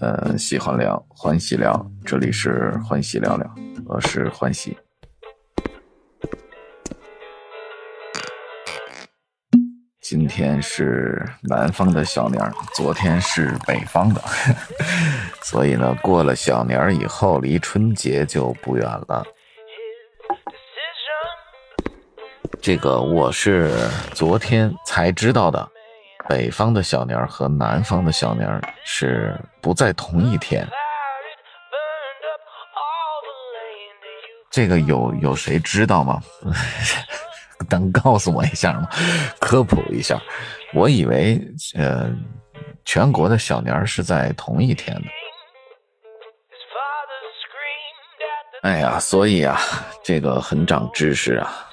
呃，喜欢聊，欢喜聊，这里是欢喜聊聊，我是欢喜。今天是南方的小年儿，昨天是北方的，所以呢，过了小年儿以后，离春节就不远了。这个我是昨天才知道的，北方的小年儿和南方的小年儿是不在同一天。这个有有谁知道吗？能告诉我一下吗？科普一下，我以为呃，全国的小年儿是在同一天的。哎呀，所以啊，这个很长知识啊，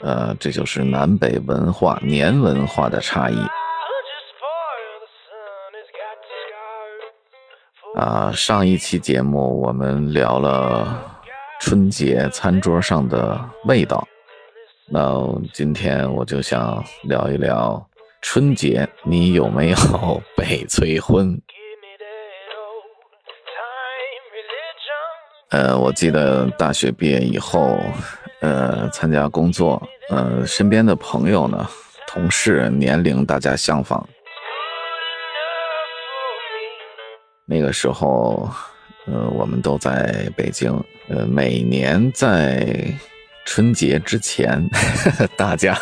呃，这就是南北文化、年文化的差异。啊，上一期节目我们聊了春节餐桌上的味道。那今天我就想聊一聊春节，你有没有 被催婚？呃，我记得大学毕业以后，呃，参加工作，呃，身边的朋友呢，同事年龄大家相仿。那个时候，呃，我们都在北京，呃，每年在。春节之前，大家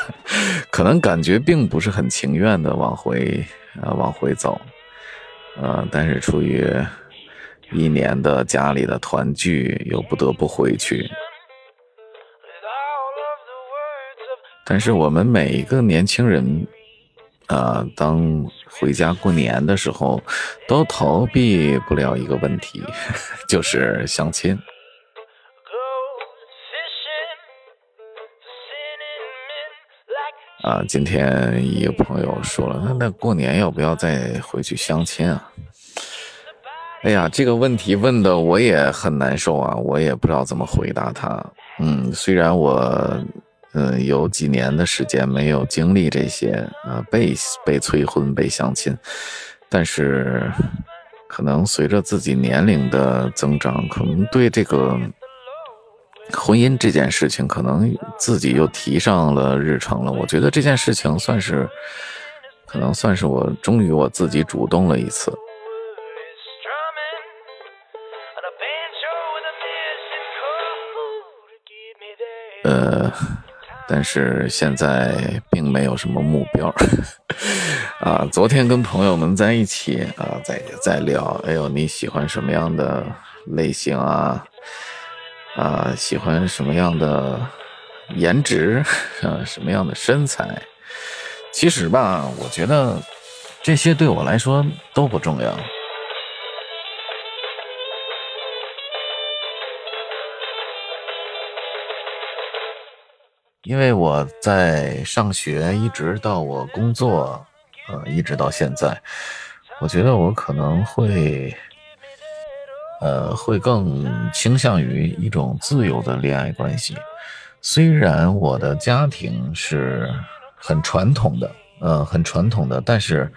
可能感觉并不是很情愿的往回啊往回走，呃，但是出于一年的家里的团聚，又不得不回去。但是我们每一个年轻人，啊，当回家过年的时候，都逃避不了一个问题，就是相亲。啊，今天一个朋友说了，那那过年要不要再回去相亲啊？哎呀，这个问题问的我也很难受啊，我也不知道怎么回答他。嗯，虽然我嗯有几年的时间没有经历这些啊，被被催婚、被相亲，但是可能随着自己年龄的增长，可能对这个。婚姻这件事情，可能自己又提上了日程了。我觉得这件事情算是，可能算是我终于我自己主动了一次。呃，但是现在并没有什么目标。啊，昨天跟朋友们在一起啊，在在聊，哎呦，你喜欢什么样的类型啊？啊，喜欢什么样的颜值啊？什么样的身材？其实吧，我觉得这些对我来说都不重要，因为我在上学，一直到我工作，呃，一直到现在，我觉得我可能会。呃，会更倾向于一种自由的恋爱关系。虽然我的家庭是很传统的，呃，很传统的，但是，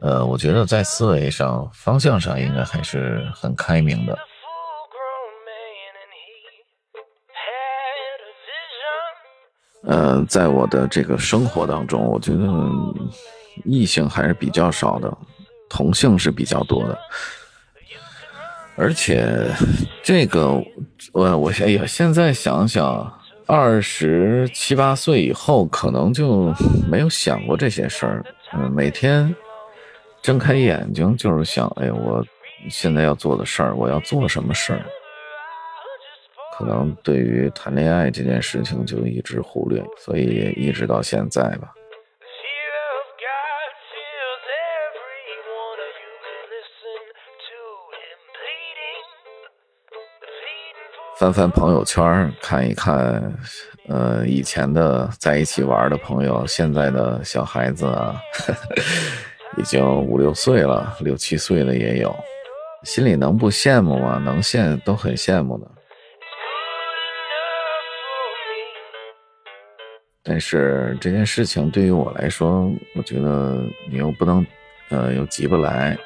呃，我觉得在思维上、方向上应该还是很开明的。呃，在我的这个生活当中，我觉得异性还是比较少的，同性是比较多的。而且，这个我我哎呀，现在想想，二十七八岁以后，可能就没有想过这些事儿。嗯，每天睁开眼睛就是想，哎，我现在要做的事儿，我要做什么事儿？可能对于谈恋爱这件事情就一直忽略，所以一直到现在吧。翻翻朋友圈，看一看，呃，以前的在一起玩的朋友，现在的小孩子啊，已经五六岁了，六七岁的也有，心里能不羡慕吗？能羡都很羡慕的。但是这件事情对于我来说我觉得你又不能呃又急不来。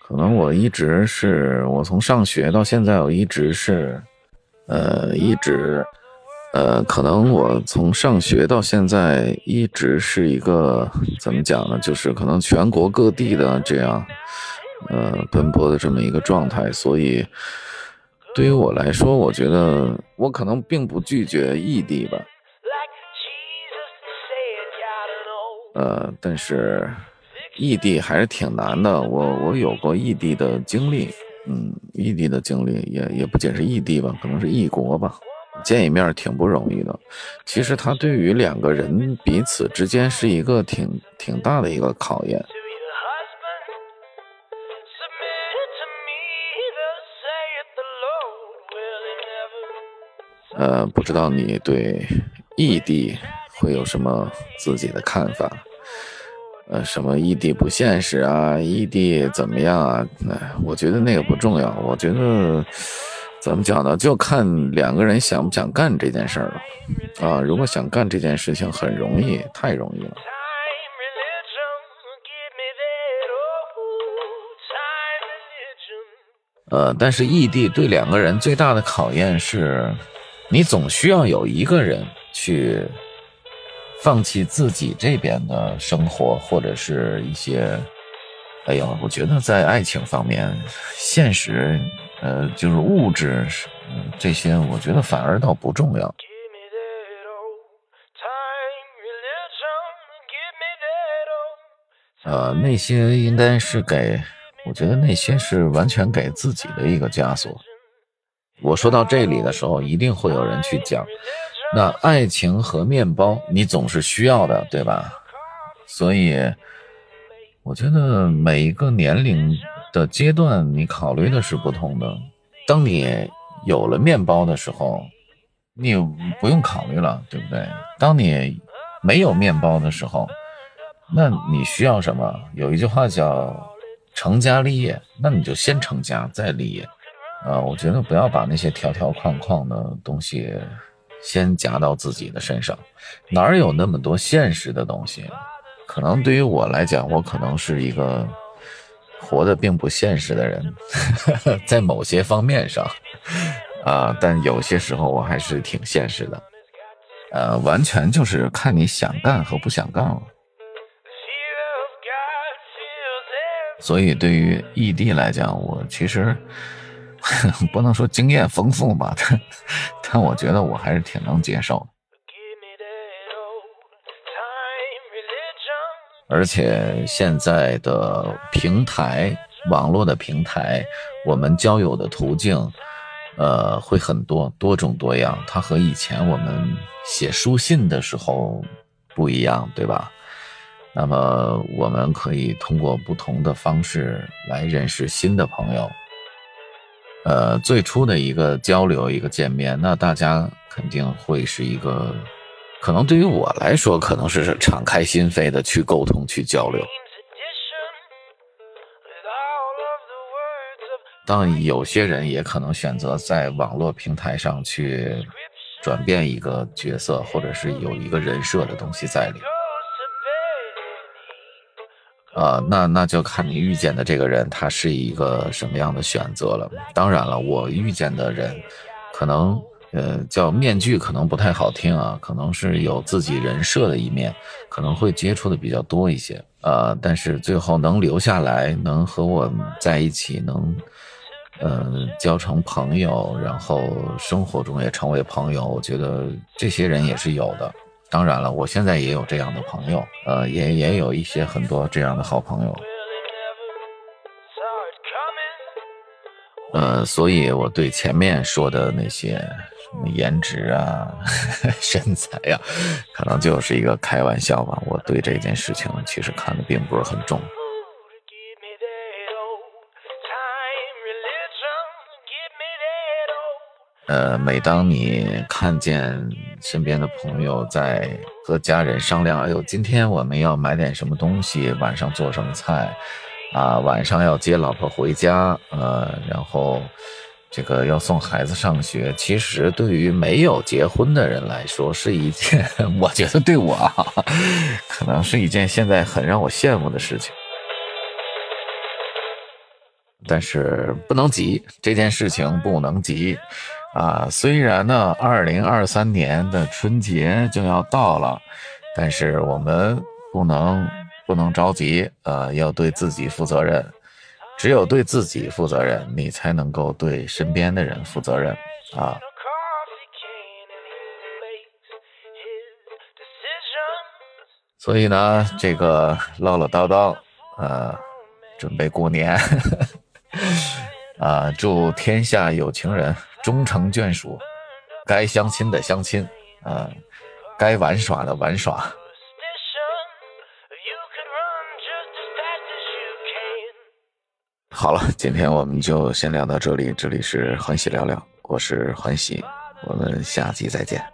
可能我一直是我从上学到现在我一直是呃一直呃可能我从上学到现在一直是一个怎么讲呢就是可能全国各地的这样呃，奔波的这么一个状态。所以，对于我来说，我觉得我可能并不拒绝异地吧。呃，但是异地还是挺难的。我我有过异地的经历，嗯，异地的经历也也不仅是异地吧，可能是异国吧，见一面挺不容易的。其实它对于两个人彼此之间是一个挺挺大的一个考验。呃，不知道你对异地。会有什么自己的看法？呃，什么异地不现实啊？异地怎么样啊？哎，我觉得那个不重要。我觉得怎么讲呢？就看两个人想不想干这件事儿了。啊，如果想干这件事情，很容易，太容易了。呃，但是异地对两个人最大的考验是，你总需要有一个人去。放弃自己这边的生活，或者是一些，哎呀，我觉得在爱情方面，现实，呃，就是物质，这些，我觉得反而倒不重要。呃，那些应该是给，我觉得那些是完全给自己的一个枷锁。我说到这里的时候，一定会有人去讲。那爱情和面包，你总是需要的，对吧？所以，我觉得每一个年龄的阶段，你考虑的是不同的。当你有了面包的时候，你不用考虑了，对不对？当你没有面包的时候，那你需要什么？有一句话叫“成家立业”，那你就先成家再立业。啊，我觉得不要把那些条条框框的东西。先夹到自己的身上，哪有那么多现实的东西？可能对于我来讲，我可能是一个活得并不现实的人，在某些方面上，啊，但有些时候我还是挺现实的，呃，完全就是看你想干和不想干了。所以对于异地来讲，我其实。不能说经验丰富吧，但但我觉得我还是挺能接受的。而且现在的平台，网络的平台，我们交友的途径，呃，会很多，多种多样。它和以前我们写书信的时候不一样，对吧？那么我们可以通过不同的方式来认识新的朋友。呃，最初的一个交流，一个见面，那大家肯定会是一个，可能对于我来说，可能是敞开心扉的去沟通、去交流。当有些人也可能选择在网络平台上去转变一个角色，或者是有一个人设的东西在里面。呃，那那就看你遇见的这个人，他是一个什么样的选择了。当然了，我遇见的人，可能呃叫面具，可能不太好听啊，可能是有自己人设的一面，可能会接触的比较多一些。呃，但是最后能留下来，能和我在一起，能呃交成朋友，然后生活中也成为朋友，我觉得这些人也是有的。当然了，我现在也有这样的朋友，呃，也也有一些很多这样的好朋友，呃，所以我对前面说的那些什么颜值啊、身材呀，可能就是一个开玩笑吧。我对这件事情其实看的并不是很重。呃，每当你看见身边的朋友在和家人商量，哎呦，今天我们要买点什么东西，晚上做什么菜，啊，晚上要接老婆回家，呃，然后这个要送孩子上学。其实对于没有结婚的人来说，是一件 我觉得对我可能是一件现在很让我羡慕的事情。但是不能急，这件事情不能急啊。虽然呢，二零二三年的春节就要到了，但是我们不能不能着急，呃，要对自己负责任。只有对自己负责任，你才能够对身边的人负责任啊。所以呢，这个唠唠叨叨，呃，准备过年，啊，祝天下有情人终成眷属，该相亲的相亲，啊，该玩耍的玩耍。好了，今天我们就先聊到这里，这里是欢喜聊聊，我是欢喜，我们下期再见。